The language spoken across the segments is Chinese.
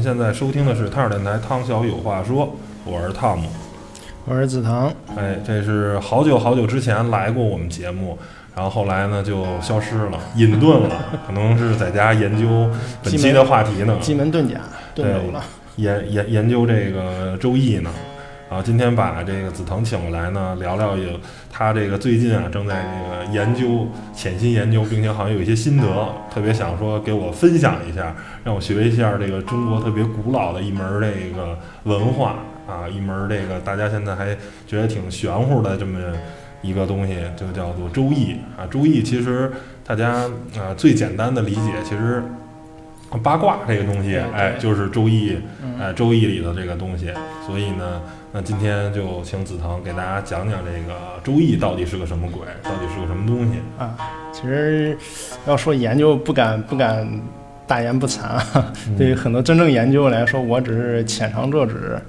您现在收听的是汤尔电台汤小有话说，我是汤姆，我是子腾。哎，这是好久好久之前来过我们节目，然后后来呢就消失了，隐遁了，可能是在家研究本期的话题呢，奇门遁甲遁走了，研研研究这个周易呢。啊，今天把这个紫藤请过来呢，聊聊有他这个最近啊正在这个研究，潜心研究，并且好像有一些心得，特别想说给我分享一下，让我学一下这个中国特别古老的一门这个文化啊，一门这个大家现在还觉得挺玄乎的这么一个东西，就叫做周易啊。周易其实大家啊最简单的理解，其实八卦这个东西，哎，就是周易，哎，周易里的这个东西，所以呢。那今天就请子腾给大家讲讲这个周易到底是个什么鬼，到底是个什么东西啊？其实要说研究，不敢不敢大言不惭啊。对于很多真正研究来说，我只是浅尝辄止，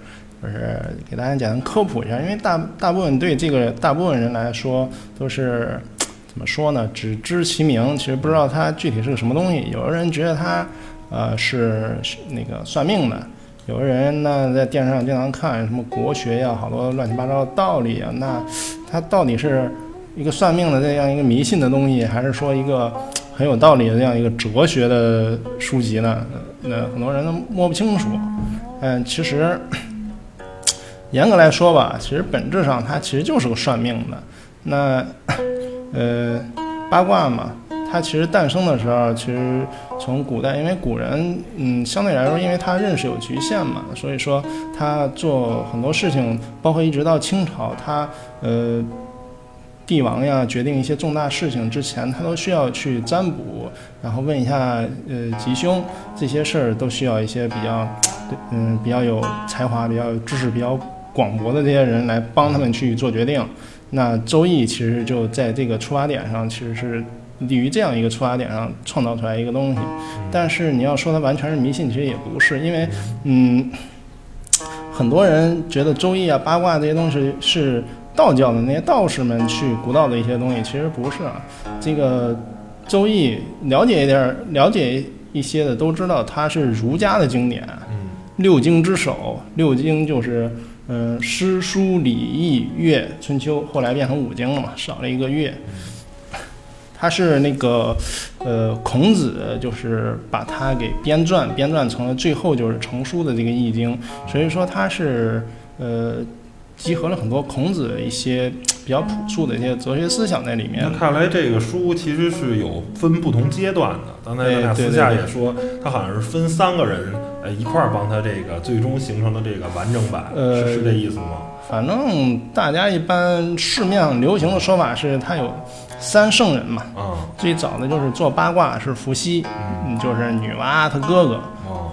就是给大家简单科普一下。因为大大部分对这个大部分人来说都是怎么说呢？只知其名，其实不知道它具体是个什么东西。有的人觉得它呃是那个算命的。有的人呢，在电视上经常看什么国学呀，好多乱七八糟的道理啊。那它到底是一个算命的这样一个迷信的东西，还是说一个很有道理的这样一个哲学的书籍呢？那很多人都摸不清楚。嗯，其实严格来说吧，其实本质上它其实就是个算命的。那呃，八卦嘛。它其实诞生的时候，其实从古代，因为古人，嗯，相对来说，因为他认识有局限嘛，所以说他做很多事情，包括一直到清朝，他呃，帝王呀决定一些重大事情之前，他都需要去占卜，然后问一下呃吉凶，这些事儿都需要一些比较，嗯，比较有才华、比较知识比较广博的这些人来帮他们去做决定。那周易其实就在这个出发点上，其实是。立于这样一个出发点上创造出来一个东西，但是你要说它完全是迷信，其实也不是，因为，嗯，很多人觉得周易啊、八卦这些东西是道教的那些道士们去古道的一些东西，其实不是啊。这个周易了解一点、了解一些的都知道，它是儒家的经典，六经之首。六经就是，嗯，诗、书、礼、易、乐、春秋，后来变成五经了嘛，少了一个乐。他是那个，呃，孔子就是把它给编撰，编撰成了最后就是成书的这个《易经》，所以说他是，呃，集合了很多孔子一些比较朴素的一些哲学思想在里面。那看来这个书其实是有分不同阶段的。刚才咱俩私下也说，他好像是分三个人，呃，一块儿帮他这个最终形成的这个完整版，是是这意思吗？反正大家一般市面上流行的说法是，他有。三圣人嘛，最早的就是做八卦是伏羲，嗯，就是女娲她哥哥，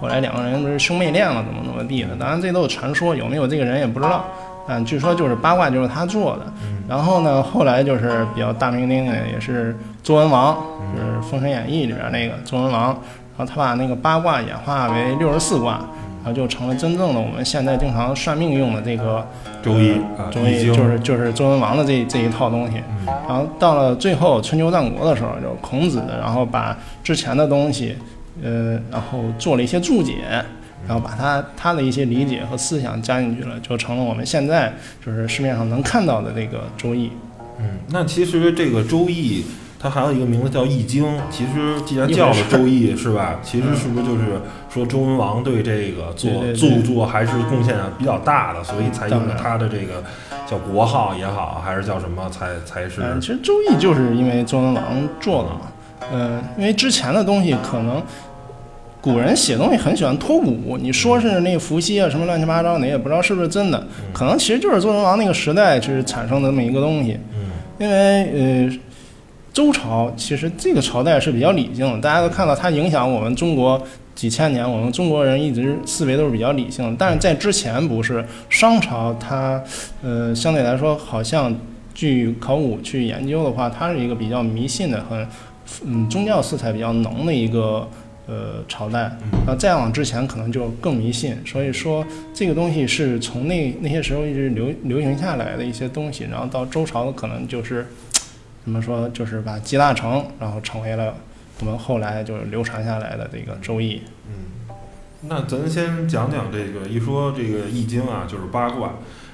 后来两个人不是兄妹恋了，怎么怎么地的？当然这都是传说，有没有这个人也不知道。嗯，据说就是八卦就是他做的。然后呢，后来就是比较大名鼎鼎的也是周文王，就是《封神演义》里边那个周文王，然后他把那个八卦演化为六十四卦。然后就成了真正的我们现在经常算命用的这个周易，周易就是就是周文王的这这一套东西。然后到了最后春秋战国的时候，就孔子，然后把之前的东西，呃，然后做了一些注解，然后把他他的一些理解和思想加进去了，就成了我们现在就是市面上能看到的这个周易。嗯，那其实这个《周易》它还有一个名字叫《易经》。其实既然叫了《周易》，是吧？其实是不是就是说周文王对这个做著作还是贡献比较大的，所以才用了他的这个叫国号也好，还是叫什么才才是？嗯，其实《周易》就是因为周文王做的嘛。嗯，因为之前的东西可能古人写东西很喜欢托古，你说是那个伏羲啊什么乱七八糟你，也不知道是不是真的，可能其实就是周文王那个时代是产生的这么一个东西。嗯因为呃，周朝其实这个朝代是比较理性的，大家都看到它影响我们中国几千年，我们中国人一直思维都是比较理性的。但是在之前不是商朝它，呃，相对来说好像据考古去研究的话，它是一个比较迷信的、很嗯宗教色彩比较浓的一个呃朝代。那再往之前可能就更迷信，所以说这个东西是从那那些时候一直流流行下来的一些东西，然后到周朝可能就是怎么说，就是把集大成，然后成为了我们后来就是流传下来的这个《周易》。嗯，那咱先讲讲这个，一说这个《易经》啊，就是八卦。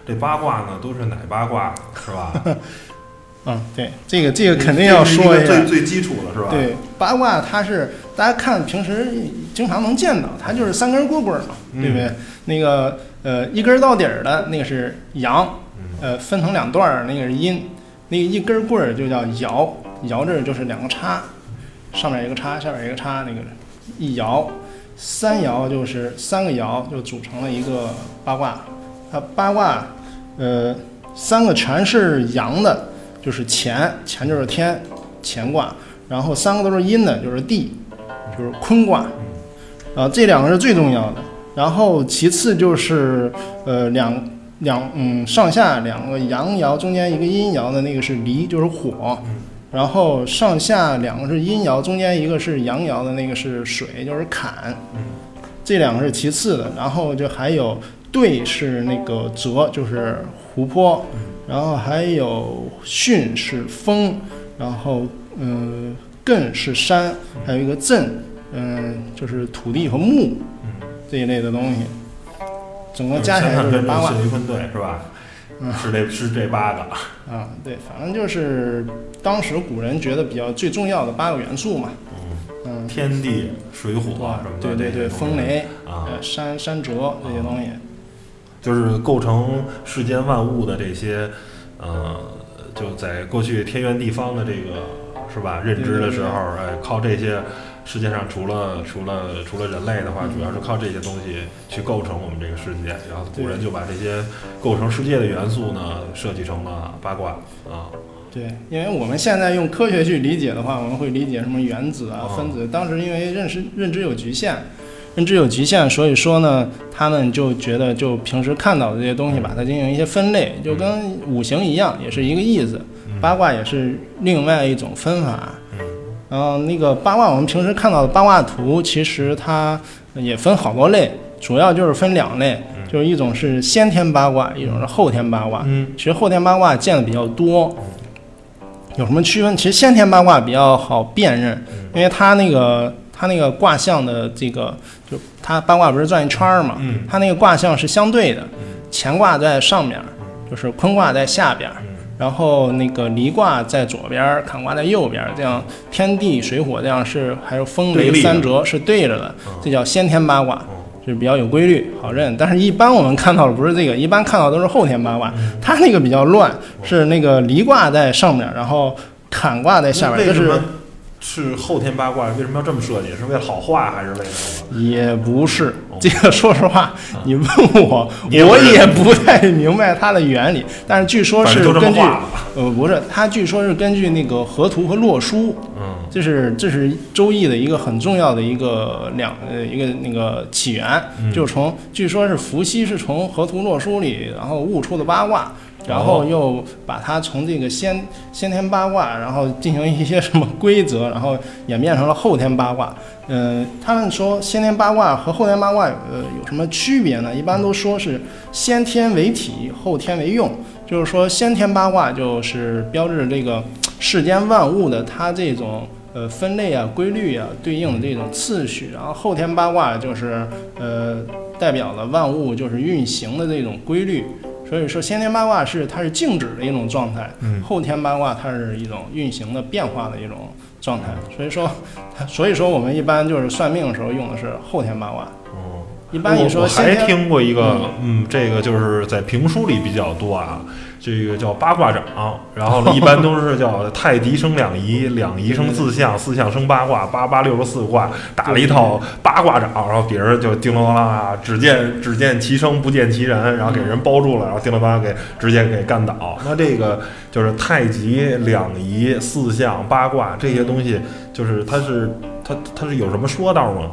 这八卦呢，都是哪八卦，是吧？嗯，对，这个这个肯定要说。最最基础的是吧？，对，八卦它是大家看平时经常能见到，它就是三根棍棍儿嘛，对不对？那个呃一根到底儿的那个是阳，呃分成两段儿那个是阴，那个一根棍儿就叫爻，爻这儿就是两个叉，上面一个叉，下面一个叉，那个一爻，三爻就是三个爻就组成了一个八卦，它八卦呃三个全是阳的，就是乾，乾就是天，乾卦。然后三个都是阴的，就是地，就是坤卦，啊，这两个是最重要的。然后其次就是呃两两嗯上下两个阳爻中间一个阴爻的那个是离，就是火。然后上下两个是阴爻，中间一个是阳爻的那个是水，就是坎。这两个是其次的，然后就还有兑是那个泽，就是湖泊，然后还有巽是风，然后嗯艮是山，还有一个震，嗯就是土地和木这一类的东西，总共加起来就是八卦信一分对是吧？嗯是这是这八个。啊，对，反正就是当时古人觉得比较最重要的八个元素嘛，嗯，天地水火什么的，对对对，风雷，啊，呃山山泽这些东西，就是构成世间万物的这些，呃，就在过去天圆地方的这个是吧认知的时候，哎，靠这些，世界上除了除了除了人类的话，主要是靠这些东西去构成我们这个世界。然后古人就把这些构成世界的元素呢，设计成了八卦啊。对，因为我们现在用科学去理解的话，我们会理解什么原子啊、哦分子。当时因为认识认知有局限，认知有局限，所以说呢，他们就觉得就平时看到的这些东西，把它进行一些分类，就跟五行一样，也是一个意思。八卦也是另外一种分法。然后那个八卦，我们平时看到的八卦图，其实它也分好多类，主要就是分两类，就是一种是先天八卦，一种是后天八卦。嗯。其实后天八卦见的比较多，有什么区分？其实先天八卦比较好辨认，因为它那个它那个卦象的这个，就它八卦不是转一圈儿嘛，嗯。它那个卦象是相对的，乾卦在上面，就是坤卦在下边儿，然后那个离卦在左边儿，坎卦在右边儿，这样天地水火这样是还有风雷三折是对着的，这叫先天八卦。嗯就是比较有规律，好认。但是，一般我们看到的不是这个，一般看到都是后天八卦，嗯它那个比较乱，是那个离卦在上面，然后坎卦在下面，这是为什么是后天八卦？为什么要这么设计？是为了好画还是为了什么？也不是这个。说实话，你问我，我也不太明白它的原理。但是据说是根据。呃不是，它据说是根据那个河图和洛书，嗯这是这是周易的一个很重要的一个两呃一个那个起源，嗯就是从据说是伏羲是从河图洛书里然后悟出的八卦。然后又把它从这个先先天八卦，然后进行一些什么规则，然后演变成了后天八卦。嗯、他们说先天八卦和后天八卦呃有什么区别呢？一般都说是先天为体，后天为用。就是说先天八卦就是标志着这个世间万物的它这种呃分类啊、规律啊对应的这种次序，然后后天八卦就是呃代表了万物就是运行的这种规律。所以说先天八卦是它是静止的一种状态，嗯后天八卦它是一种运行的变化的一种状态。所以说，所以说我们一般就是算命的时候用的是后天八卦。哦，一般你说我还说先天听过一个，嗯，这个就是在评书里比较多啊，这个叫八卦掌，然后呢，一般都是叫太极生两仪，两仪生四象，四象生八卦，八八六十四卦，打了一套八卦掌，然后别人就叮铃当啷啊，只见只见其声不见其人，然后给人包住了，然后叮铃当啷给直接给干倒。那这个就是太极、两仪、四象、八卦这些东西，就是它是它它是有什么说道吗？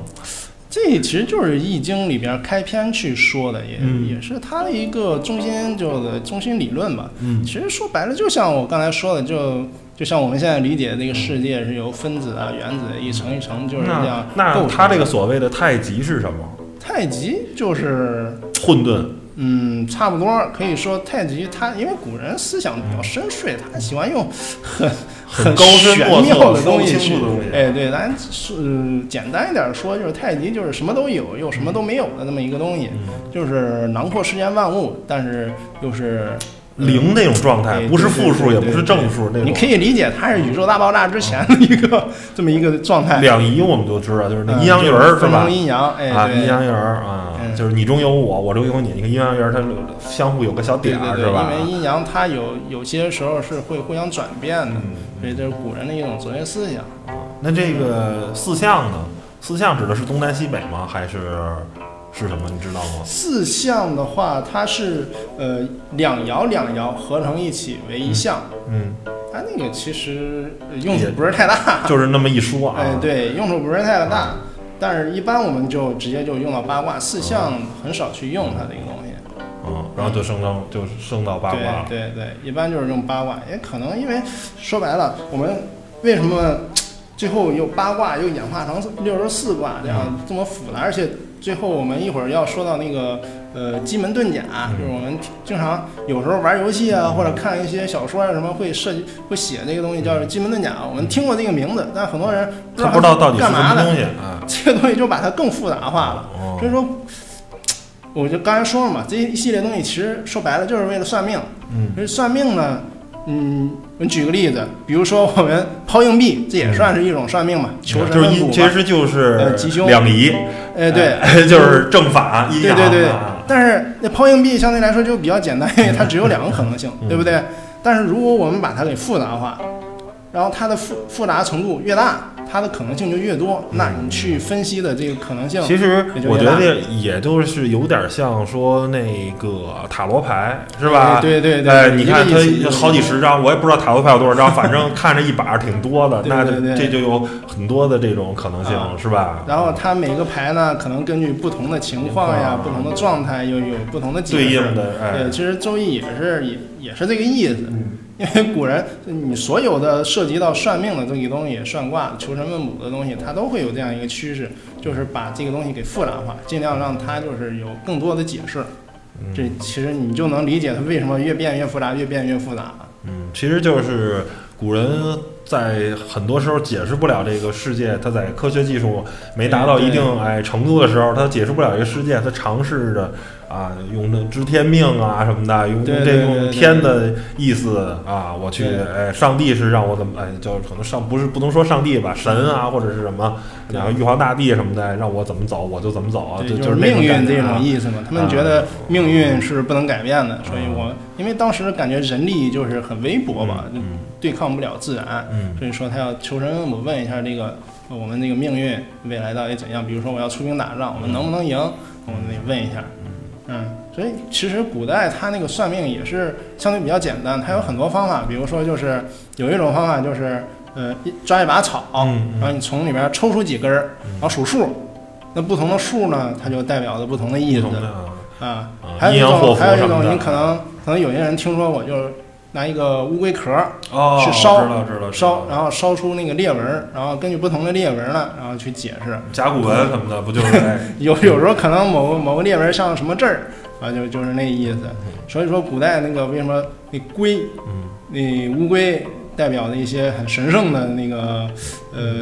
这其实就是《易经》里边开篇去说的，也、嗯也是它的一个中心，就是中心理论吧。嗯其实说白了，就像我刚才说的，就就像我们现在理解的那个世界是由分子啊、原子一层一层就是这样那。那它这个所谓的太极是什么？太极就是混沌。嗯，差不多可以说太极它，因为古人思想比较深邃，他喜欢用很 很高深玄妙的东西去哎，对，咱是、呃简单一点说，就是太极就是什么都有，又什么都没有的那么一个东西，嗯就是囊括世间万物，但是又是零那种状态，哎不是负数，也不是正数那种。你可以理解它是宇宙大爆炸之前的一个 这么一个状态。两仪我们都知道，就是那嗯阴阳鱼儿是分吧？阴阳，哎，阴阳鱼儿啊，嗯就是你中有我，我中有你。你看阴阳鱼儿，它相互有个小点儿，是吧？因为阴阳它有有些时候是会互相转变的，嗯所以这是古人的一种哲学思想。那这个四象呢？四象指的是东南西北吗？还是是什么？你知道吗？四象的话，它是呃两爻两爻合成一起为一象，嗯，它那个其实呃用处不是太大，就是那么一说啊。哎，对，用处不是太大。但是，一般我们就直接就用到八卦，四象很少去用它的一个东西。嗯，然后就升到就升到八卦了。对对对，一般就是用八卦，也可能因为说白了，我们为什么最后又八卦又演化成六十四卦这样这么复杂，而且最后我们一会儿要说到那个呃奇门遁甲，嗯就是我们经常有时候玩游戏啊，或者看一些小说啊什么会涉及会写那个东西叫奇门遁甲，我们听过这个名字，但很多人他不知道到底是什么东，西啊。这个东西就把它更复杂化了。哦所以说，我就刚才说了嘛，这一系列东西其实说白了就是为了算命。嗯所以算命呢，嗯，我举个例子，比如说我们抛硬币，这也算是一种算命嘛，求神。其实就是呃吉凶两仪，哎，对，哎，就是正反阴阳对对对啊。但是那抛硬币相对来说就比较简单，因为它只有两个可能性，嗯对不对？但是如果我们把它给复杂化，然后它的复复杂程度越大，它的可能性就越多，那你去分析的这个可能性，其实我觉得也就是有点像说那个塔罗牌，是吧？哎对对对，哎，你看它好几十张，我也不知道塔罗牌有多少张，反正看着一把挺多的，那这就有很多的这种可能性，啊是吧？然后它每个牌呢，可能根据不同的情况呀、不同的状态，又有不同的。对应的，哎对，，其实周易也是也也是这个意思。嗯因为古人，你所有的涉及到算命的这些东西、算卦、求神问卜的东西，它都会有这样一个趋势，就是把这个东西给复杂化，尽量让它就是有更多的解释。嗯这其实你就能理解它为什么越变越复杂，越变越复杂了。嗯，其实就是古人在很多时候解释不了这个世界，他在科学技术没达到一定哎程度的时候，他解释不了这个世界，他尝试着啊用这知天命啊什么的，用用这用对对对天的意思啊，我去对哎，上帝是让我怎么哎，叫可能上不是不能说上帝吧，神啊或者是什么，然后玉皇大帝什么的，让我怎么走我就怎么走啊，对，就就是命运这种啊意思嘛。他们觉得命运是不能改变的，所以我因为当时感觉人力就是很微薄嘛，嗯对抗不了自然，嗯所以说他要求神问卜，问一下这个呃我们那个命运未来到底怎样。比如说我要出兵打仗，我们能不能赢？我们得问一下。嗯，所以其实古代它那个算命也是相对比较简单，它有很多方法，比如说就是有一种方法就是呃一抓一把草，然后你从里边抽出几根儿，然后数数。那不同的数呢，它就代表着不同的意思。啊。还有一种，还有一种，你可能可能有些人听说过，就是拿一个乌龟壳儿哦，去烧知道知道烧，然后烧出那个裂纹儿，然后根据不同的裂纹儿呢，然后去解释。甲骨文什么的，不就 有有时候可能某个某个裂纹儿像什么字儿啊，就就是那意思。所以说古代那个为什么那龟嗯那乌龟代表的一些很神圣的那个呃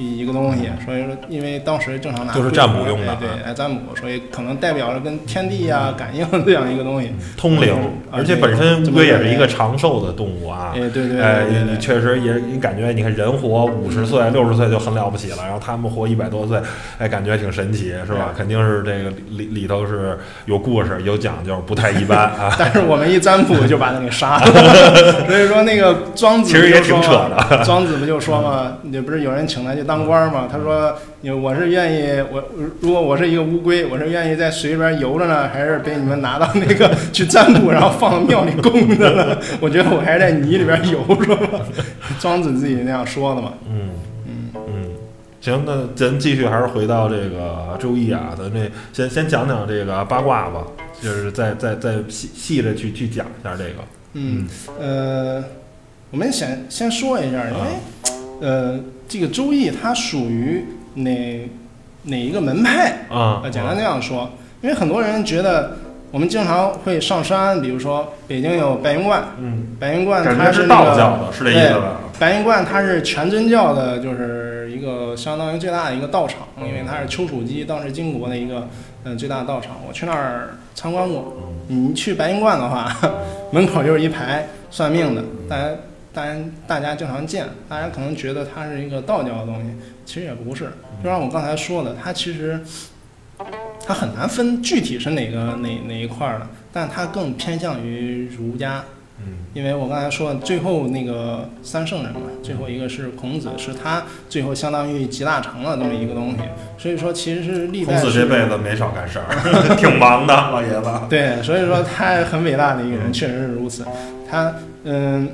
一一个东西，所以说因为当时正常拿就是占卜用的哎对，来占卜，所以可能代表着跟天地呀、感应这样一个东西。通灵嗯，而且本身乌龟也是一个长寿的动物啊。哎，对对哎，对对对，你确实也，你感觉你看人活五十岁、六十岁就很了不起了，然后他们活一百多岁，哎，感觉挺神奇，是吧？肯定是这个里里头是有故事、有讲究，不太一般 啊。但是我们一占卜就把他给杀了，所以说那个庄子其实也挺扯的。庄子不就说嘛，也不是有人请他去当官嘛？他说，你我是愿意，我如果我是一个乌龟，我是愿意在水里边游着呢，还是被你们拿到那个 去占卜，然后放到庙里供着呢？我觉得我还是在泥里边游着吧。庄子自己那样说的嘛。嗯嗯嗯，行，那咱继续还是回到这个周易啊，咱这先先讲讲这个八卦吧，就是再再再细细的去去讲一下这个。嗯，呃，我们先先说一下，因为呃，这个周易它属于哪哪一个门派？啊，呃，简单这样说，因为很多人觉得我们经常会上山，比如说北京有白云观，嗯，白云观它是那个道教的，是这意思吧？白云观它是全真教的，就是一个相当于最大的一个道场，因为它是丘处机当时金国的一个嗯、呃最大的道场。我去那儿参观过，你去白云观的话，门口就是一排算命的，大家大家大家经常见，大家可能觉得它是一个道教的东西，其实也不是。就像我刚才说的，它其实它很难分具体是哪个哪哪一块儿的，但它更偏向于儒家。嗯因为我刚才说最后那个三圣人嘛，最后一个是孔子，是他最后相当于集大成了这么一个东西，所以说其实是历孔子这辈子没少干事儿，挺忙的，老爷子。对，所以说他很伟大的一个人，确实是如此。他嗯，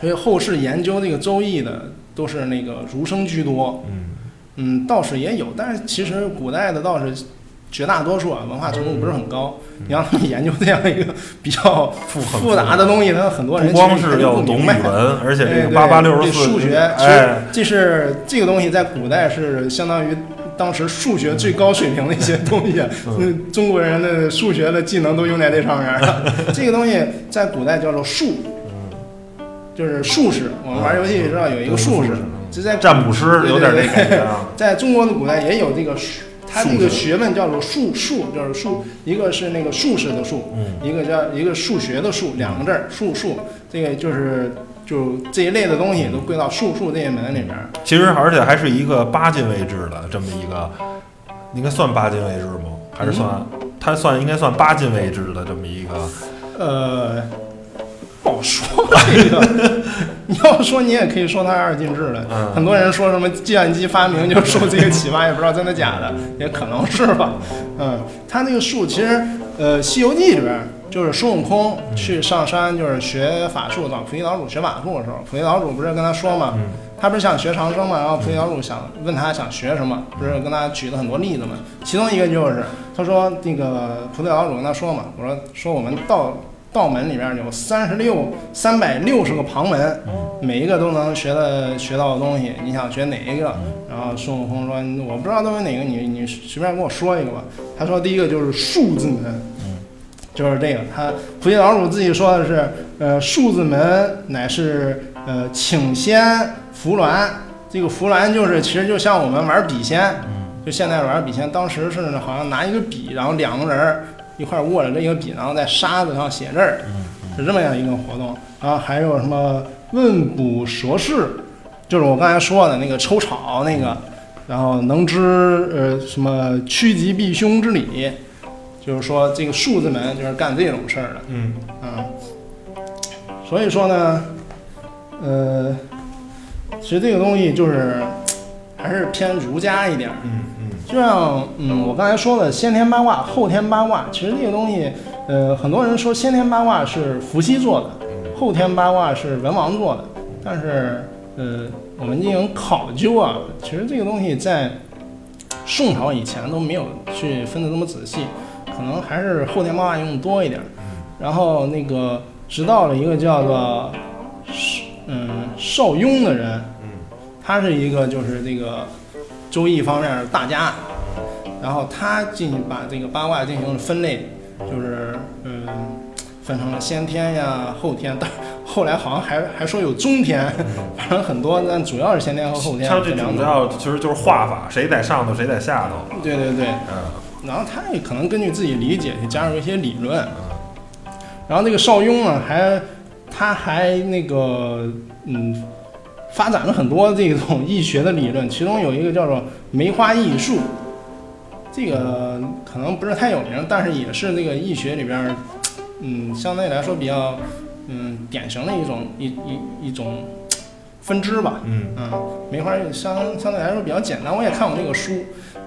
所以后世研究这个周易的都是那个儒生居多，嗯。嗯，道士也有，但是其实古代的道士绝大多数啊文化程度不是很高。你让他们研究这样一个比较复复杂的东西，他很多人不光是要懂语文，而且这个八八六十四对数学，其实哎，这是这个东西在古代是相当于当时数学最高水平的一些东西，嗯，中国人的数学的技能都用在这上面了。这个东西在古代叫做术，就是术士。我们玩游戏知道有一个术士，就在占卜师有点那感觉啊。在中国的古代也有这个术，它这个学问叫做术数，就是术，一个是那个术士的术，嗯一个叫一个数学的数，两个字儿术数，这个就是就这一类的东西都归到术数这一门里边。其实而且还是一个八进位制的这么一个，应该算八进位制吗？还是算它算应该算八进位制的这么一个？呃，不好说这个。你要说你也可以说它是二进制的，嗯很多人说什么计算机发明就受这个启发，也不知道真的假的，也可能是吧。嗯，它那个术其实，呃，《西游记》里边就是孙悟空去上山就是学法术，找菩提老祖学法术的时候，菩提老祖不是跟他说嘛，嗯他不是想学长生嘛，然后菩提老祖想问他想学什么，不是跟他举了很多例子嘛，其中一个就是他说那个菩提老祖跟他说嘛，我说说我们道道门里边有三十六三百六十个旁门，每一个都能学的学到的东西，你想学哪一个？然后孙悟空说我不知道都有哪个，你你随便跟我说一个吧。他说第一个就是数字门。就是这个，他菩提老祖自己说的是，呃，数字门乃是呃请仙伏鸾，这个伏鸾就是其实就像我们玩笔仙，就现在玩笔仙，当时是好像拿一个笔，然后两个人儿一块儿握着这个笔，然后在沙子上写字儿，是这么样一个活动。然后还有什么问卜蛇事，就是我刚才说的那个抽草那个，然后能知呃什么趋吉避凶之理。就是说，这个数字门就是干这种事儿的，嗯。啊，所以说呢，呃，其实这个东西就是还是偏儒家一点嗯就像嗯，我刚才说的先天八卦、后天八卦，其实这个东西，呃，很多人说先天八卦是伏羲做的，后天八卦是文王做的，但是呃，我们进行考究啊，其实这个东西在宋朝以前都没有去分得那么仔细，可能还是后天八卦用的多一点。然后那个直到了一个叫做嗯邵雍的人，他是一个就是这个周易方面的大家，然后他进行把这个八卦进行了分类，就是嗯分成了先天呀、后天，但后来好像还还说有中天，反正很多，但主要是先天和后天它这这两种。主要其实就是画法，谁在上头，谁在下头。对对对，嗯然后他也可能根据自己理解去加入一些理论。然后那个邵雍呢，还他还那个嗯，发展了很多这种易学的理论，其中有一个叫做梅花易数，这个可能不是太有名，但是也是那个易学里边，嗯，相对来说比较嗯典型的一种一一一种分支吧。嗯嗯，梅花相相对来说比较简单，我也看过那个书，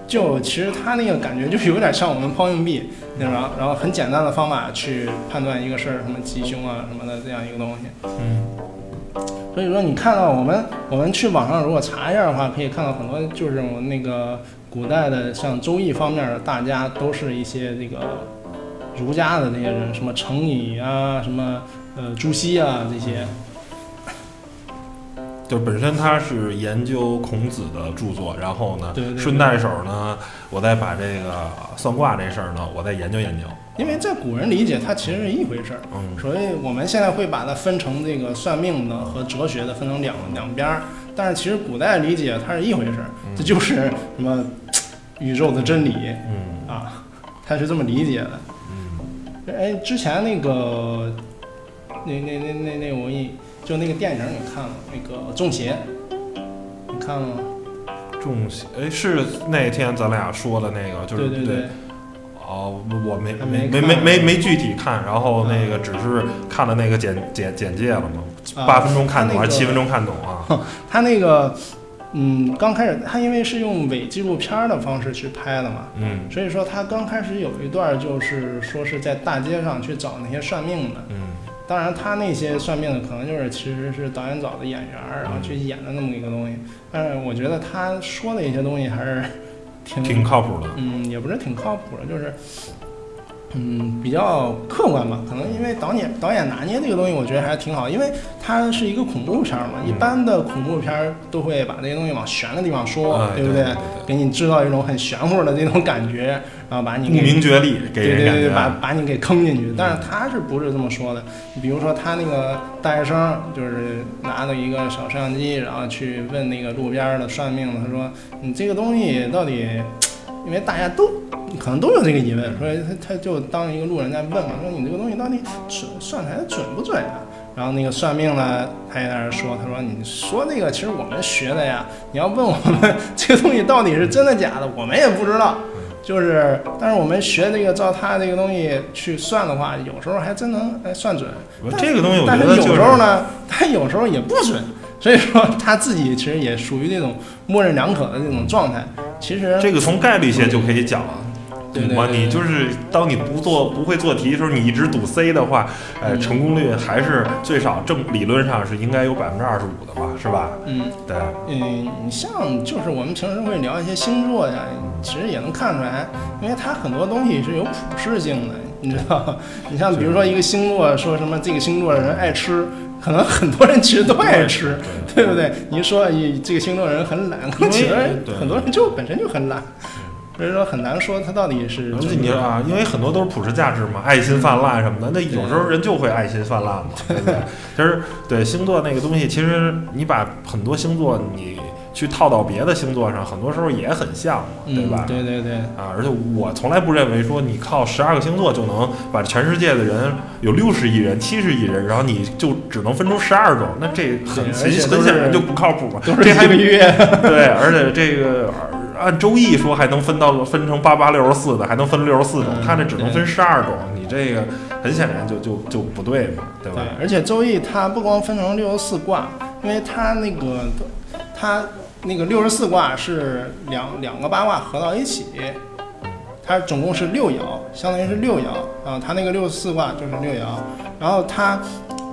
就其实它那个感觉就是有点像我们抛硬币，对吧？然后很简单的方法去判断一个事儿，什么吉凶啊什么的这样一个东西。嗯所以说你看到我们我们去网上如果查一下的话，可以看到很多就是我们那个古代的像周易方面的大家都是一些这个儒家的那些人，什么程颐啊，什么呃朱熹啊这些。就本身他是研究孔子的著作，然后呢，对对对顺带手呢，我再把这个算卦这事儿呢，我再研究研究。因为在古人理解，它其实是一回事儿。嗯所以我们现在会把它分成这个算命的和哲学的分成两两边儿，但是其实古代理解它是一回事儿，这就是什么宇宙的真理嗯啊，他是这么理解的。嗯哎，之前那个那那那那那我一就那个电影你看了那个《中邪》，你看。了吗？中邪哎是那天咱俩说的那个，就是对对对，哦，我没没没没没没没具体看，然后那个只是看了那个简简简介了嘛，啊八分钟看懂还是七分钟看懂啊？他那个嗯，刚开始他因为是用伪纪录片儿的方式去拍的嘛，嗯。所以说他刚开始有一段就是说是在大街上去找那些算命的，嗯当然他那些算命的可能就是其实是导演找的演员，然后去演的那么一个东西。但是我觉得他说的一些东西还是挺挺靠谱的。嗯，也不是挺靠谱的，就是嗯比较客观吧。可能因为导演导演拿捏这个东西，我觉得还是挺好，因为它是一个恐怖片儿嘛。嗯一般的恐怖片儿都会把这些东西往悬的地方说，哎对不对对给你制造一种很玄乎的这种感觉，然后把你不给明觉厉，给对对对，把把你给坑进去。但是他是不是这么说的？比如说他那个大学生，就是拿着一个小摄像机，然后去问那个路边的算命的，他说：“你这个东西到底？”因为大家都可能都有这个疑问，所以他他就当一个路人在问嘛，说你这个东西到底准算出来准不准啊？然后那个算命呢，他也在那儿说，他说你说那个其实我们学的呀，你要问我们这个东西到底是真的假的，我们也不知道。就是，但是我们学这个照他这个东西去算的话，有时候还真能哎算准。这个东西我但是有觉得就是时候呢，他有时候也不准，所以说他自己其实也属于那种模棱两可的那种状态。其实这个从概率学就可以讲了。对对嘛，对你就是当你不做不会做题的时候，你一直赌 C 的话，呃，嗯成功率还是最少正理论上是应该有百分之二十五的吧，是吧？嗯对，嗯，你像就是我们平时会聊一些星座呀，其实也能看出来，因为它很多东西是有普适性的，你知道？你像比如说一个星座说什么这个星座的人爱吃，可能很多人其实都爱吃，对不对？你说你这个星座人很懒，可能其实对很多人就本身就很懒，所以说很难说他到底是而且你说啊，因为很多都是普世价值嘛，爱心泛滥什么的，那有时候人就会爱心泛滥嘛，对不对？其实对星座那个东西，其实你把很多星座你去套到别的星座上，很多时候也很像嘛，对吧？嗯、对对对，啊，而且我从来不认为说你靠十二个星座就能把全世界的人有六十亿人、七十亿人，然后你就只能分出十二种，那这很很显然就不靠谱嘛。这还一个月，对，而且这个按周易说还能分到分成八八六十四的，还能分六十四种，嗯他这只能分十二种，你这个很显然就就就不对嘛，对吧？对，而且周易它不光分成六十四卦，因为它那个它那个六十四卦是两两个八卦合到一起，它总共是六爻，相当于是六爻啊。它那个六十四卦就是六爻，然后它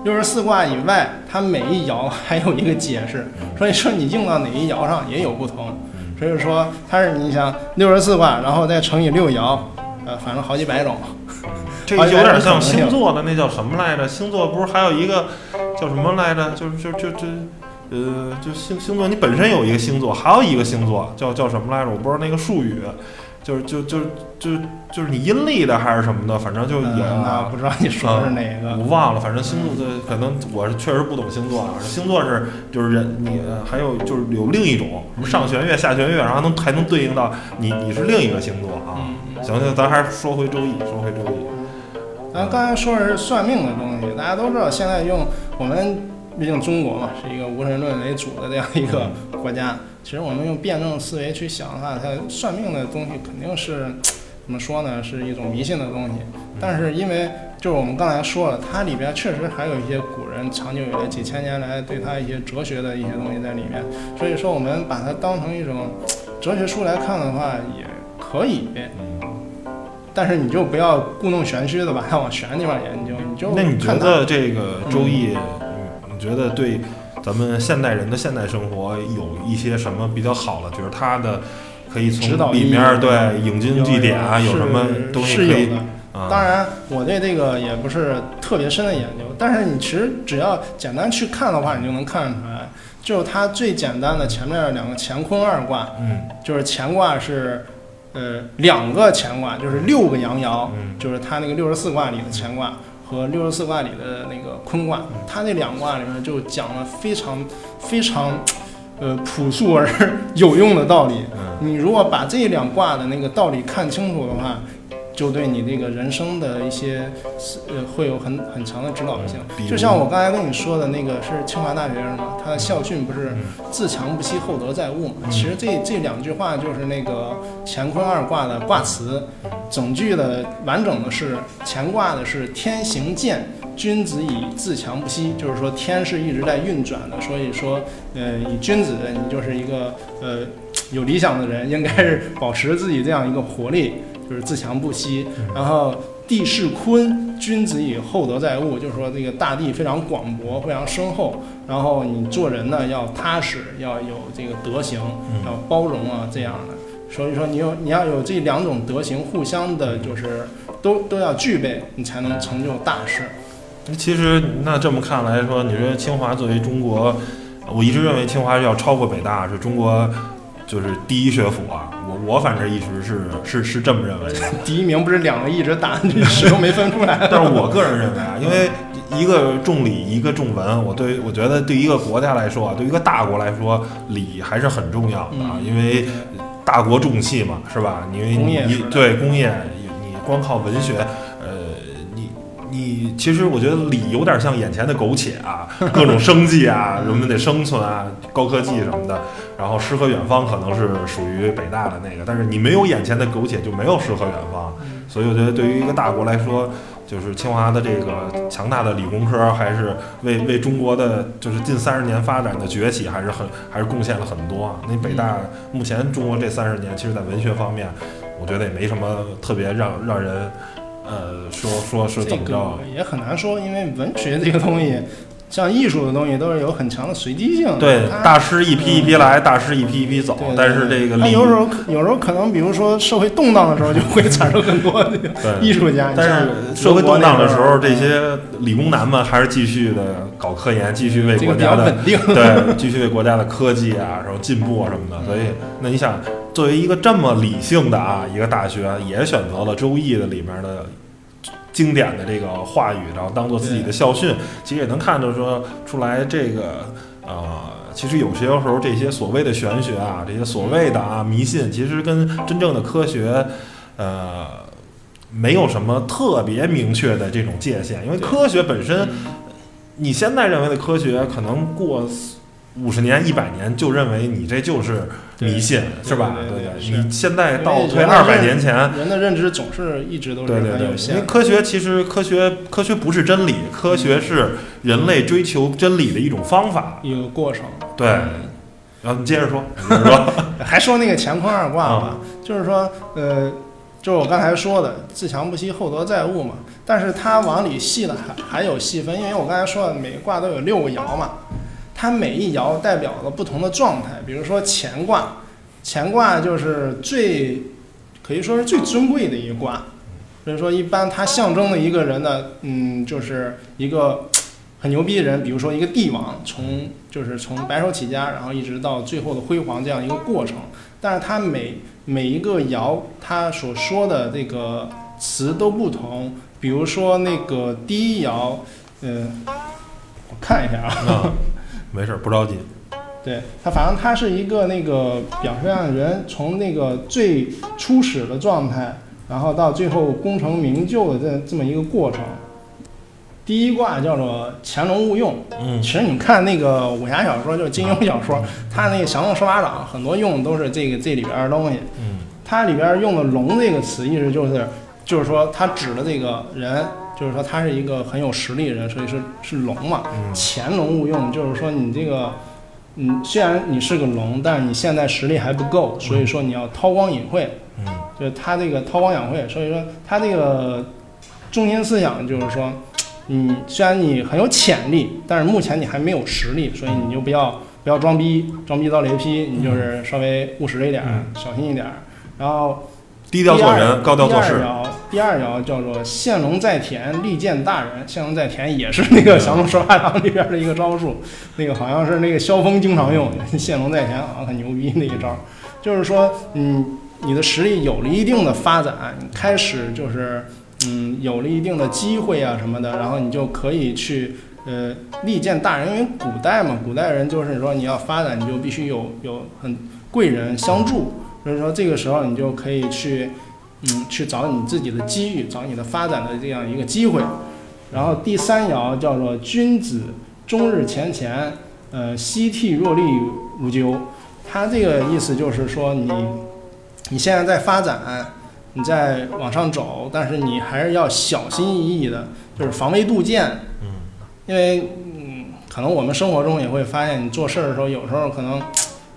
六十四卦以外，它每一爻 还有一个解释，所以说你用到哪一爻上也有不同。所以说它是你想六十四卦，然后再乘以六爻，呃，反正好几百种。这有点像星座的那叫什么来着？星座不是还有一个叫什么来着？就是就就就呃，就星星座，你本身有一个星座，还有一个星座叫叫什么来着？我不知道那个术语，就就是就就就就是你阴历的还是什么的，反正就嗯也、那不知道你说的是哪个？我忘了，反正星座的可能我是确实不懂星座啊。星座是就是人你呃还有就是有另一种什么上弦月、下弦月，然后还能还能对应到你你是另一个星座啊。行行，咱还是说回周易，说回周易。咱刚才说的是算命的东西，大家都知道，现在用我们毕竟中国嘛，是一个无神论为主的这样一个国家。其实我们用辩证思维去想的话，它算命的东西肯定是 怎么说呢？是一种迷信的东西。但是因为就是我们刚才说了，它里边确实还有一些古人长久以来几千年来对它一些哲学的一些东西在里面。所以说，我们把它当成一种 哲学书来看的话，也可以。嗯，但是你就不要故弄玄虚的把它往玄地方研究，你就那你觉得这个周易，觉得对咱们现代人的现代生活有一些什么比较好的？就是它的可以从里面对引经据典啊，有什么东西可以是有的。啊？当然，我对这个也不是特别深的研究，但是你其实只要简单去看的话，你就能看出来，就是它最简单的前面两个乾坤二卦，嗯就是乾卦是，呃，两个乾卦，就是六个阳爻，嗯就是它那个六十四卦里的乾卦和六十四卦里的那个坤卦，它那两卦里面就讲了非常非常，呃，朴素而 有用的道理。嗯你如果把这两卦的那个道理看清楚的话，就对你这个人生的一些呃会有很很强的指导性。就像我刚才跟你说的那个是清华大学生嘛，他的校训不是嗯“自强不息，厚德载物”嘛？嗯其实这这两句话就是那个乾坤二卦的卦辞，整句的完整的是乾卦的是“天行健，君子以自强不息”，就是说天是一直在运转的，所以说呃，以君子你就是一个呃有理想的人，应该是保持自己这样一个活力，就是自强不息。然后地势坤，君子以厚德载物，就是说这个大地非常广博，非常深厚。然后你做人呢要踏实，要有这个德行，嗯要包容啊这样的。所以说你有你要有这两种德行互相的，就是都都要具备，你才能成就大事。其实那这么看来说，你说清华作为中国，我一直认为清华是要超过北大，是中国就是第一学府啊。我我反正一直是是是这么认为的。第一名不是两个一直打，你始终没分出来。但是我个人认为啊，因为一个重理，一个重文，我对我觉得对一个国家来说啊，对一个大国来说，理还是很重要的啊，嗯因为大国重器嘛，是吧？因为你工业时代对工业，你你光靠文学，呃，你你其实我觉得理有点像眼前的苟且啊，各种生计啊，人们得生存啊，高科技什么的，然后诗和远方可能是属于北大的那个，但是你没有眼前的苟且，就没有诗和远方，所以我觉得对于一个大国来说。就是清华的这个强大的理工科，还是为为中国的就是近三十年发展的崛起，还是很还是贡献了很多啊。那北大目前中国这三十年，其实在文学方面，我觉得也没什么特别让让人呃说说是怎么着个。也很难说，因为文学这个东西，像艺术的东西都是有很强的随机性。对，大师一批一批来，大师一批一批走对，对但是这个他有时候有时候可能，比如说社会动荡的时候，就会产生很多这个 对艺术家。但是社会动荡的时候，这些理工男们还是继续的搞科研，继续为国家的较稳定。对，继续为国家的科技啊，然后进步啊什么的。所以，那你想，作为一个这么理性的啊一个大学，也选择了《周易》的里面的经典的这个话语，然后当做自己的校训，其实也能看到说出来这个呃。其实有些时候，这些所谓的玄学啊，这些所谓的啊迷信，其实跟真正的科学，呃，没有什么特别明确的这种界限。因为科学本身，你现在认为的科学，可能过五十年、一百年就认为你这就是迷信，是吧？对对你现在倒退二百年前，人的认知总是一直都是对对对，因。为科学其实科学科学不是真理，科学是人类追求真理的一种方法。一个过程。对，然后 你接着说，还说那个乾坤二卦啊吧，就是说，呃，就是我刚才说的“自强不息，厚德载物”嘛。但是它往里细了还还有细分，因为我刚才说的每个卦都有六个爻嘛，它每一爻代表了不同的状态。比如说乾卦，乾卦就是最可以说是最尊贵的一卦，所以说一般它象征的一个人呢，嗯，就是一个很牛逼的人，比如说一个帝王，从就是从白手起家，然后一直到最后的辉煌这样一个过程。但是它每每一个爻它所说的这个词都不同。比如说那个第一爻，嗯、我看一下啊，啊，没事儿，不着急。对他，反正他是一个那个表现人从那个最初始的状态，然后到最后功成名就的这这么一个过程。第一卦叫做潜龙勿用，嗯其实你看那个武侠小说，就是金庸小说，他那个降龙十八掌很多用的都是这个这里边的东西。嗯它里边用的“龙”这个词，意思就是就是说他指的这个人，就是说他是一个很有实力的人，所以是是龙嘛。嗯潜龙勿用，就是说你这个，嗯，虽然你是个龙，但是你现在实力还不够，所以说你要韬光隐晦，嗯就是他这个韬光养晦，所以说他这个中心思想就是说，你虽然你很有潜力，但是目前你还没有实力，所以你就不要不要装逼，装逼遭雷劈，你就是稍微务实一点，嗯小心一点。然后低调做人，高调做事。第二爻，叫做现龙在田，利见大人。现龙在田也是那个降龙十八掌里边的一个招数，那个好像是那个萧峰经常用。现龙在田好像很牛逼那一招，就是说，嗯，你的实力有了一定的发展，你开始就是，嗯，有了一定的机会啊什么的，然后你就可以去。呃，利见大人，因为古代嘛，古代人就是说你要发展，你就必须有有很贵人相助，所以说这个时候你就可以去，嗯，去找你自己的机遇，找你的发展的这样一个机会。然后第三爻叫做君子终日乾乾，呃，夕惕若厉无咎。它这个意思就是说你你现在在发展，你在往上走，但是你还是要小心翼翼的，就是防微杜渐。嗯因为嗯，可能我们生活中也会发现，你做事儿的时候，有时候可能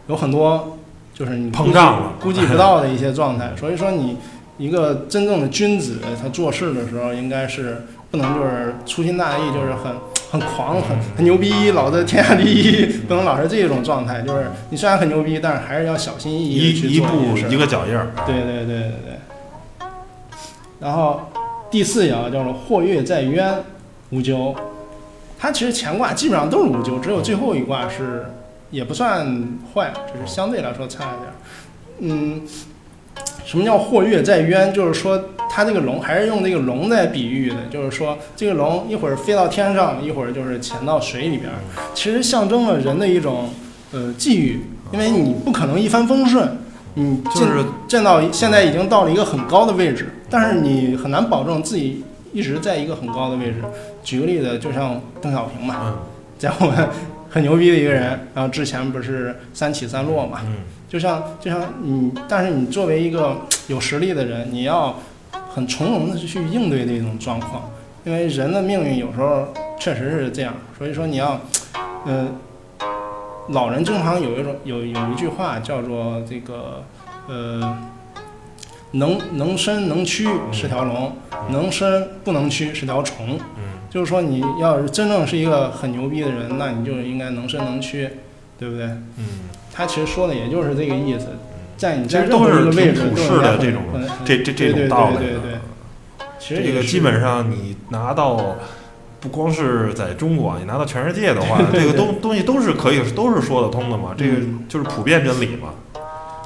有很多就是你膨胀了估计不到的一些状态。所以说，你一个真正的君子，他做事的时候应该是不能就是粗心大意，就是很很狂、很很牛逼，老子天下第一，不能老是这种状态。就是你虽然很牛逼，但是还是要小心翼翼一步一个脚印儿。对对对对对。然后第四爻叫做或跃在渊，无咎。它其实乾卦基本上都是无咎，只有最后一卦是也不算坏，只是相对来说差一点儿。嗯，什么叫或跃在渊？就是说它这个龙还是用这个龙在比喻的，就是说这个龙一会儿飞到天上，一会儿就是潜到水里边儿，其实象征了人的一种呃际遇，因为你不可能一帆风顺。你就是站到现在已经到了一个很高的位置，但是你很难保证自己一直在一个很高的位置。举个例子，就像邓小平嘛，嗯在我们很牛逼的一个人，然后之前不是三起三落嘛，嗯就像就像你，但是你作为一个有实力的人，你要很从容的去应对这种状况，因为人的命运有时候确实是这样，所以说你要，呃，老人经常有一种有有一句话叫做这个，呃，能能伸能屈是条龙，能伸不能屈是条虫。嗯就是说，你要是真正是一个很牛逼的人，那你就应该能伸能屈，对不对？嗯，他其实说的也就是这个意思，在你其实在任何都是一个位置挺普世的这种这这这对对种道理的对对对。其实这个基本上你拿到，不光是在中国，你拿到全世界的话，对这个东东西都是可以都是说得通的嘛。这个嗯就是普遍真理嘛。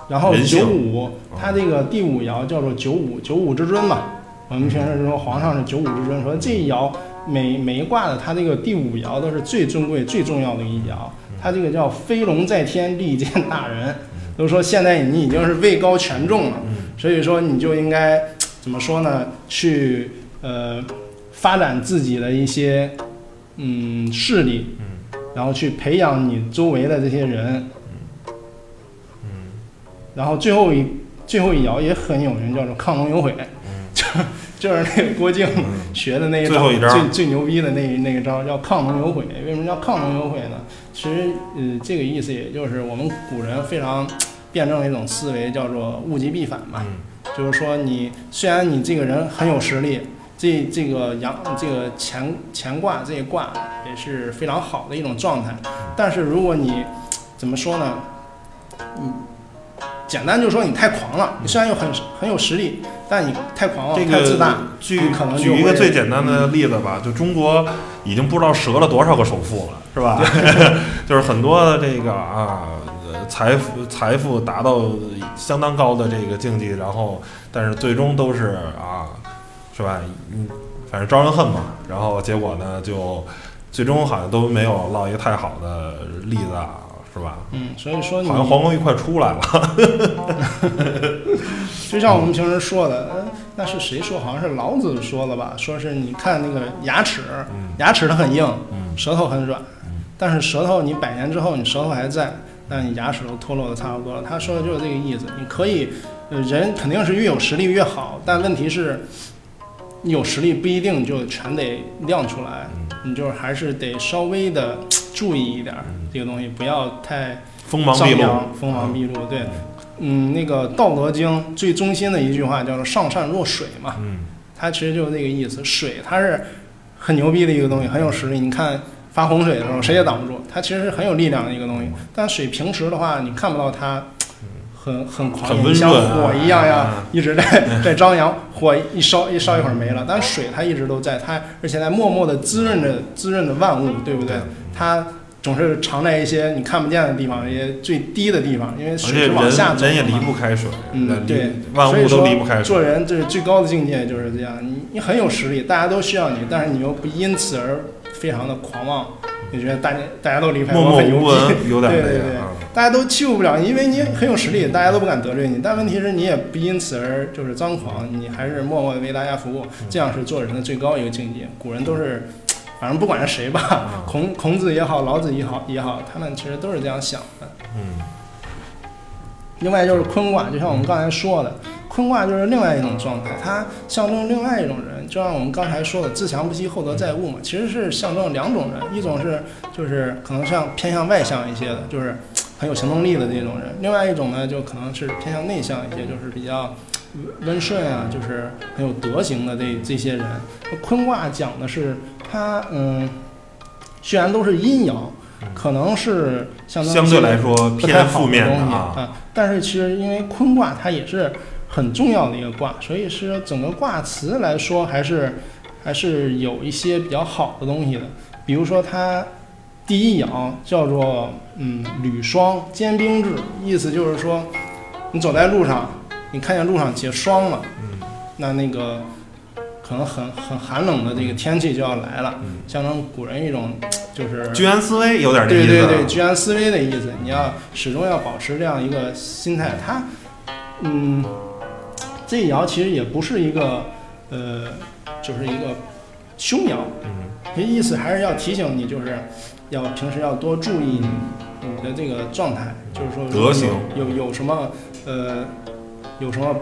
然后九五，它这个第五爻叫做九五，九五之尊嘛。我们平时说皇上是九五之尊，说这一爻每每一卦的它这个第五爻都是最尊贵、最重要的一爻。它这个叫飞龙在天，利见大人。都说现在你已经是位高权重了，嗯所以说你就应该怎么说呢？去呃发展自己的一些嗯势力，嗯然后去培养你周围的这些人。嗯然后最后一最后一爻也很有名，叫做亢龙有悔，嗯就就是那个郭靖嗯学的那一招最最牛逼的那那个招叫亢龙有悔。为什么叫亢龙有悔呢？其实呃这个意思也就是我们古人非常 辩证的一种思维，叫做物极必反嘛。嗯就是说你虽然你这个人很有实力，这这个阳这个乾乾卦这一卦也是非常好的一种状态，但是如果你怎么说呢？嗯，简单就说你太狂了，你虽然有很很有实力，但你太狂了，这太自大。举可能举一个最简单的例子吧，就中国已经不知道折了多少个首富了，是吧？就是很多的这个啊，呃财富财富达到相当高的这个境界，然后但是最终都是啊，是吧？嗯，反正招人恨嘛。然后结果呢，就最终好像都没有落一个太好的例子啊，是吧？嗯，所以说你好像黄光裕快出来了，就像我们平时说的，呃那是谁说？好像是老子说的吧？说是你看那个牙齿，嗯牙齿它很硬，嗯舌头很软嗯，但是舌头你百年之后，你舌头还在，但你牙齿都脱落的差不多了。他说的就是这个意思。你可以，呃，人肯定是越有实力越好，但问题是，你有实力不一定就全得亮出来，你就是还是得稍微的注意一点儿这个东西，不要太锋芒毕露，扬、锋芒毕露。对，嗯，那个《道德经》最中心的一句话叫做“上善若水”嘛，嗯它其实就是那个意思。水它是很牛逼的一个东西，很有实力。你看发洪水的时候，谁也挡不住，它其实是很有力量的一个东西。但水平时的话，你看不到它很很狂野，很温像润啊火一样呀啊，一直在 在张扬，火一烧一烧一会儿没了。但水它一直都在，它而且在默默的滋润着滋润着万物，对不对？它总是藏在一些你看不见的地方，一些最低的地方，因为而水是往下走人人也离不开水，嗯，对，万物都离不开水。做人这是最高的境界，就是这样。你你很有实力，大家都需要你，但是你又不因此而非常的狂妄，你觉得大家大家都离不开默默我很牛逼，有点对对对。大家都欺负不了你，因为你很有实力，大家都不敢得罪你。但问题是你也不因此而就是张狂，你还是默默的为大家服务，这样是做人的最高一个境界。古人都是，反正不管是谁吧，啊 孔孔子也好，老子也好也好，他们其实都是这样想的。嗯。另外就是坤卦，就像我们刚才说的，坤卦就是另外一种状态，它象征另外一种人，就像我们刚才说的“自强不息，厚德载物”嘛，其实是象征两种人，一种是就是可能像偏向外向一些的，就是很有行动力的这种人；另外一种呢，就可能是偏向内向一些，就是比较温顺啊，就是很有德行的这这些人。坤卦讲的是他嗯，虽然都是阴阳，可能是相当相对来说不太负面的东西啊。但是其实因为坤卦它也是很重要的一个卦，所以是整个卦辞来说还是还是有一些比较好的东西的。比如说它第一爻叫做嗯履霜坚冰至，意思就是说你走在路上，你看见路上结霜了，嗯那那个可能很很寒冷的这个天气就要来了，嗯，象征古人一种就是居安思危有点这意思。对对对，居安思危的意思，你要始终要保持这样一个心态。它，嗯，这一爻其实也不是一个，呃，就是一个凶爻，嗯这意思还是要提醒你，就是要平时要多注意你你的这个状态，就是说德行有有有什么呃有什么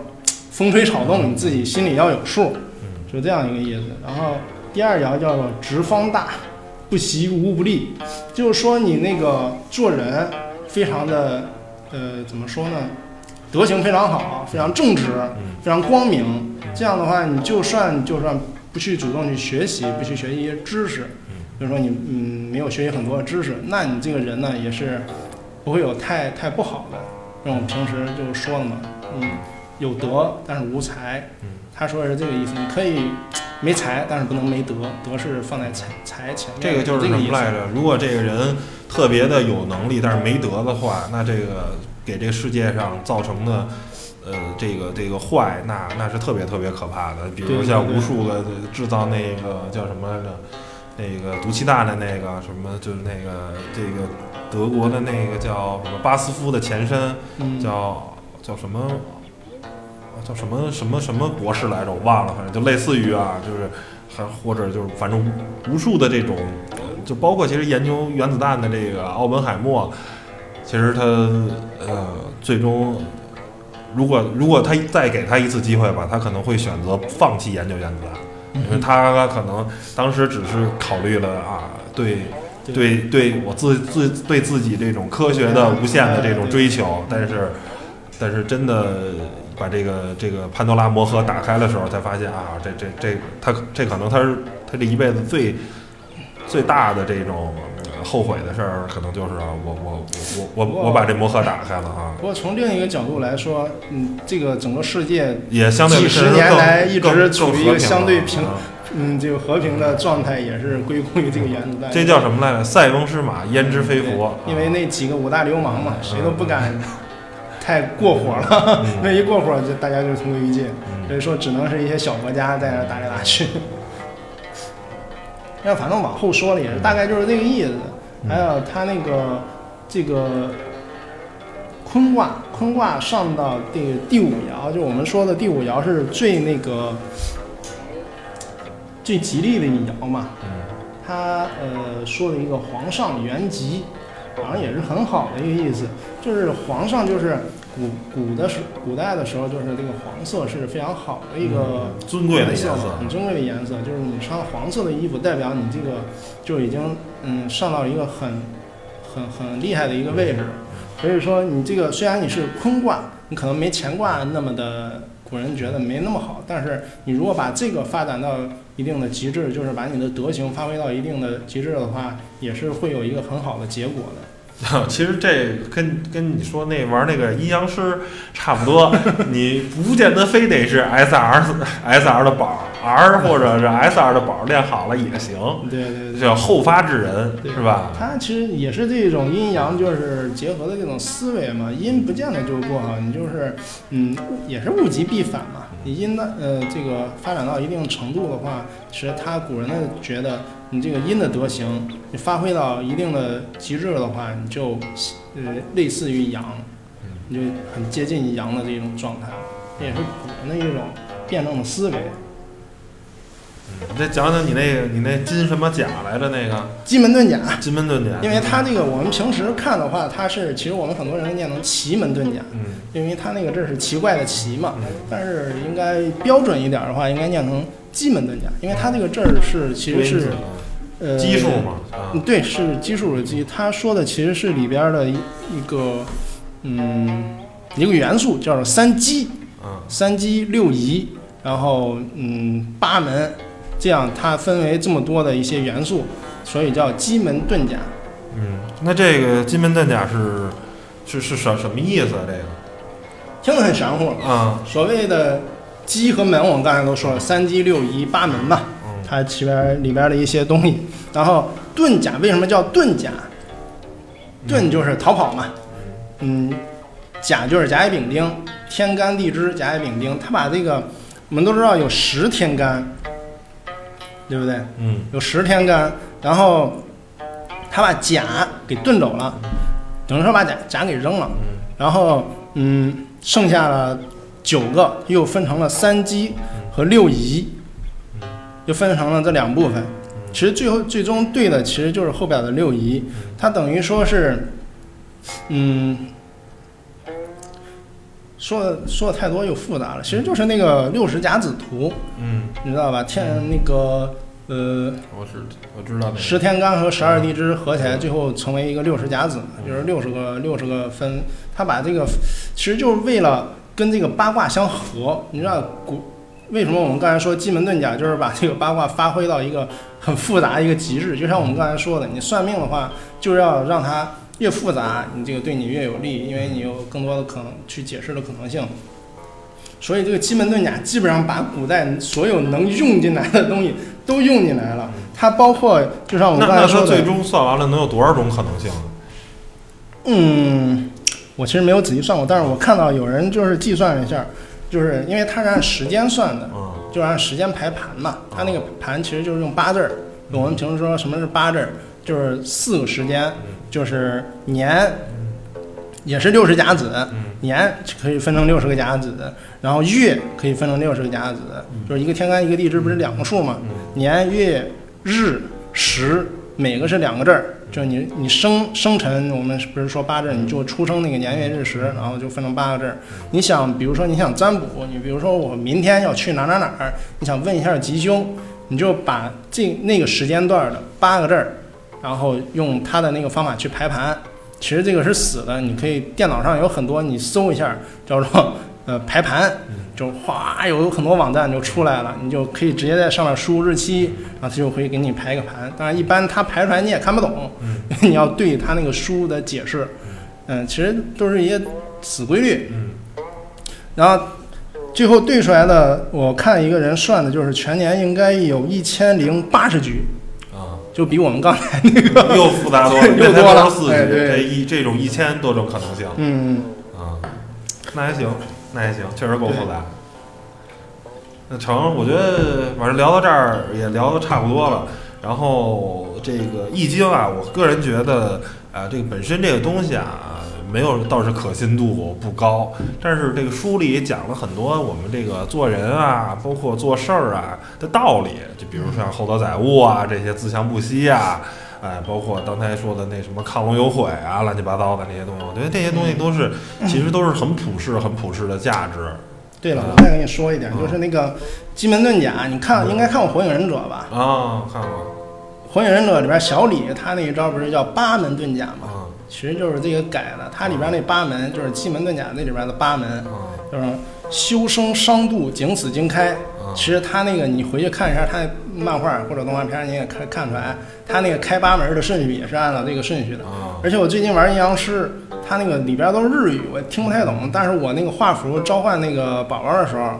风吹草动，你自己心里要有数，嗯就这样一个意思。然后第二爻叫做直方大，不习无不利，就是说你那个做人非常的呃怎么说呢，德行非常好，非常正直，嗯非常光明。这样的话，你就算就算不去主动去学习，不去学习一些知识，比如说你嗯没有学习很多的知识，那你这个人呢也是不会有太太不好的。那我们平时就说了嘛，嗯，有德但是无才。嗯他说的是这个意思，你可以没才，但是不能没德，德是放在才才前面。这个就是什么来着？如果这个人特别的有能力，但是没德的话，那这个给这个世界上造成的，呃，这个这个坏，那那是特别特别可怕的。比如像无数个制造那个叫什么来着？那个毒气弹的那个什么，就是那个这个德国的那个叫什么巴斯夫的前身，嗯，叫叫什么？叫什么什么什么博士来着？我忘了，反正就类似于啊，就是还或者就是反正无数的这种，就包括其实研究原子弹的这个奥本海默，其实他呃最终如果如果他再给他一次机会吧，他可能会选择放弃研究原子弹，因为他可能当时只是考虑了啊对。对，对我自自对自己这种科学的无限的这种追求，但是，但是真的把这个这个潘多拉魔盒打开的时候，才发现啊，这这这他这可能他是他这一辈子最最大的这种呃后悔的事儿，可能就是啊，我我我我我我把这魔盒打开了啊，不过从另一个角度来说，嗯，这个整个世界也相对几十年来一直处于一个相对平啊嗯，这个和平的状态也是归功于这个原子弹。这叫什么来着？塞翁失马，焉知非福。对因为那几个五大流氓嘛，谁都不敢太过火了，嗯那一过火就大家就同归于尽。嗯所以说，只能是一些小国家在那打来打去。那反正往后说了也是大概就是这个意思。嗯还有他那个这个坤卦，坤卦上到这个第五爻，就我们说的第五爻是最那个最吉利的一爻嘛。嗯他呃说了一个皇上元吉，好像也是很好的一个意思，就是皇上就是古古的时古代的时候，就是这个黄色是非常好的一个嗯尊贵的颜色色，很尊贵的颜色，就是你穿黄色的衣服，代表你这个就已经嗯上到一个很很很厉害的一个位置。所以说你这个虽然你是坤卦，你可能没乾卦那么的古人觉得没那么好，但是你如果把这个发展到一定的极致，就是把你的德行发挥到一定的极致的话，也是会有一个很好的结果的。其实这跟跟你说那玩那个阴阳师差不多，你不见得非得是 S R S R 的宝 R 或者是 S R 的宝练好了也行，对对对。叫后发制人对是吧？它其实也是这种阴阳就是结合的这种思维嘛，阴不见得就不好，你就是嗯也是物极必反嘛。你阴的呃这个发展到一定程度的话，其实他古人的觉得你这个阴的德行，你发挥到一定的极致的话，你就呃类似于阳，你就很接近阳的这种状态，这也是古人的一种辩证的思维。你再讲讲你那个你那金什么甲来着？那个奇门遁甲。金门遁甲，因为它这个我们平时看的话，它是其实我们很多人念成奇门遁甲，嗯因为它那个这是奇怪的奇嘛，嗯但是应该标准一点的话，应该念成奇门遁甲，因为它这个字儿是其实是呃奇数嘛啊嗯，对，是奇数的奇。他说的其实是里边的一一个嗯一个元素，叫做三奇，嗯三基六仪，然后嗯八门，这样它分为这么多的一些元素，所以叫奇门遁甲。嗯，那这个金门遁甲是是是什什么意思啊？这个听着很玄乎。啊所谓的基和门，我们刚才都说了，三基六仪八门嘛，嗯它里边里边的一些东西。然后遁甲为什么叫遁甲？遁就是逃跑嘛，嗯，甲就是甲乙丙丁，天干地支甲乙丙丁，它把这个我们都知道有十天干，对不对？嗯。有十天干，然后他把甲给遁走了，等于说把甲甲给扔了，嗯。然后嗯，剩下了九个，又分成了三基和六仪，又分成了这两部分。其实最后最终对的其实就是后边的六仪，它等于说是，嗯，说的说的太多又复杂了，其实就是那个六十甲子图，嗯，你知道吧？天那个呃我是我知道那个十天干和十二地支合起来，最后成为一个六十甲子，就是六十个六十个分。他把这个其实就是为了跟这个八卦相合。你知道古为什么我们刚才说奇门遁甲，就是把这个八卦发挥到一个很复杂的一个极致。就像我们刚才说的，你算命的话，就是要让它越复杂，你这个对你越有利，因为你有更多的可能去解释的可能性。所以这个奇门遁甲基本上把古代所有能用进来的东西都用进来了。它包括就像我们刚才说的，那它最终算完了能有多少种可能性？嗯，我其实没有仔细算过，但是我看到有人就是计算了一下，就是因为它是按时间算的，嗯就是按时间排盘嘛。它那个盘其实就是用八字儿。我们平时说什么是八字儿，就是四个时间，就是年，也是六十甲子，年可以分成六十个甲子，然后月可以分成六十个甲子，就是一个天干一个地支不是两个数嘛？年月日时每个是两个字儿，就是你你生生辰，我们不是说八字，你就出生那个年月日时，然后就分成八个字儿。你想，比如说你想占卜，你比如说我明天要去哪哪哪儿，你想问一下吉凶，你就把这那个时间段的八个字儿，然后用他的那个方法去排盘。其实这个是死的，你可以电脑上有很多，你搜一下叫做呃排盘，就哗有很多网站就出来了，你就可以直接在上面输入日期，然后它就会给你排一个盘。当然，一般它排出来你也看不懂，你要对它那个书的解释，嗯，其实都是一些死规律。嗯。然后最后对出来的，我看一个人算的就是全年应该有一千零八十局，啊，就比我们刚才那个，又复杂多了，又多了。四局，哎这一这种一千多种可能性。嗯，啊，那还行，那还行，确实够复杂。那成，我觉得反正聊到这儿也聊的差不多了。然后这个易经啊，我个人觉得啊，这个本身这个东西啊，没有倒是可信度不高。但是这个书里讲了很多我们这个做人啊，包括做事儿啊的道理，就比如像厚德载物啊，这些自强不息啊。哎，包括刚才说的那什么亢龙有悔啊，乱七八糟的那些东西，我觉得这些东西都是，其实都是很普世、很普世的价值。对了，啊我再跟你说一点，嗯就是那个奇门遁甲，你看应该看过《火影忍者》吧？啊，看过，《火影忍者》里边小李他那一招不是叫八门遁甲吗？啊其实就是这个改的，它里边那八门就是奇门遁甲那里边的八门，啊就是修生伤度景死经开。啊其实它那个你回去看一下它那漫画或者动画片，你也看看出来，它那个开八门的顺序也是按照这个顺序的。啊而且我最近玩阴阳师，它那个里边都是日语，我听不太懂。但是我那个画符召唤那个宝宝的时候，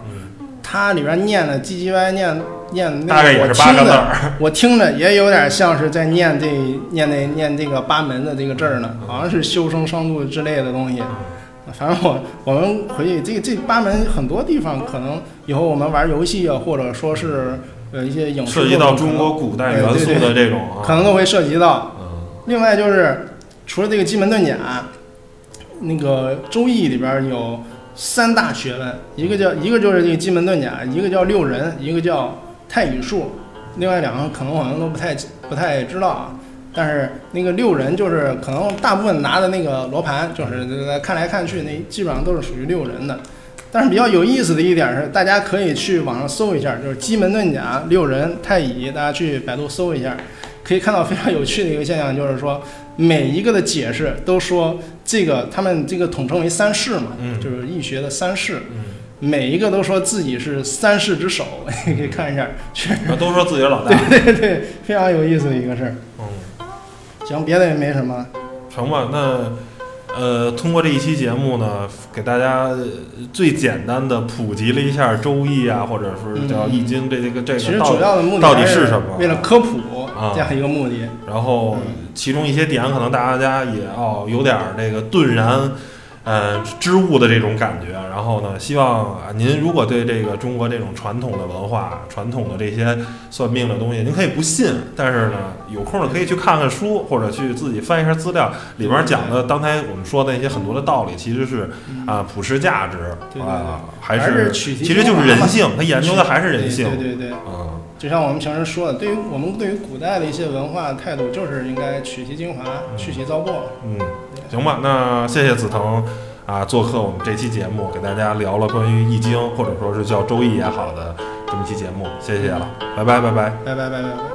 它里边念的唧唧歪念念那大概也个我是八个字听着，儿。我听着也有点像是在念这念那念这个八门的这个字儿呢，好像是修生伤度之类的东西。反正我我们回去这这八门很多地方可能以后我们玩游戏啊，或者说是呃一些影视涉及到中国古代哎元素对的这种啊，可能都会涉及到。嗯另外就是，除了这个奇门遁甲，那个《周易》里边有三大学问，一个叫一个就是这个奇门遁甲，一个叫六壬，一个叫太乙术。另外两个可能我们都不太不太知道啊。但是那个六人就是可能大部分拿的那个罗盘，就是看来看去，那基本上都是属于六人的。但是比较有意思的一点是，大家可以去网上搜一下，就是奇门遁甲、六人、太乙，大家去百度搜一下，可以看到非常有趣的一个现象，就是说每一个的解释都说这个他们这个统称为三世嘛，嗯就是易学的三世，嗯，每一个都说自己是三世之首，你可以看一下，确实都说自己是老大，对 对，非常有意思的一个事儿。嗯，行，别的也没什么。成吧？那呃，通过这一期节目呢，给大家呃最简单的普及了一下《周易》啊，或者是叫《易经》这这个这个其实主要的目的到底是什么为了科普啊这样一个目的。然后其中一些点可能大家也要有点儿这个顿然。呃，织物的这种感觉，然后呢，希望啊，您如果对这个中国这种传统的文化、传统的这些算命的东西，您可以不信，但是呢，有空呢可以去看看书，或者去自己翻一下资料，里边讲的刚才我们说的那些很多的道理，其实是啊、普世价值啊，还还是其其实就是人性，他研究的还是人性，对对对对，嗯，就像我们平时说的，对于我们对于古代的一些文化态度，就是应该取其精华，去其糟粕。嗯，行吧，那谢谢紫藤啊，做客我们这期节目，给大家聊了关于易经或者说是叫周易也好的这么一期节目，谢谢了，拜拜拜拜。拜拜拜拜。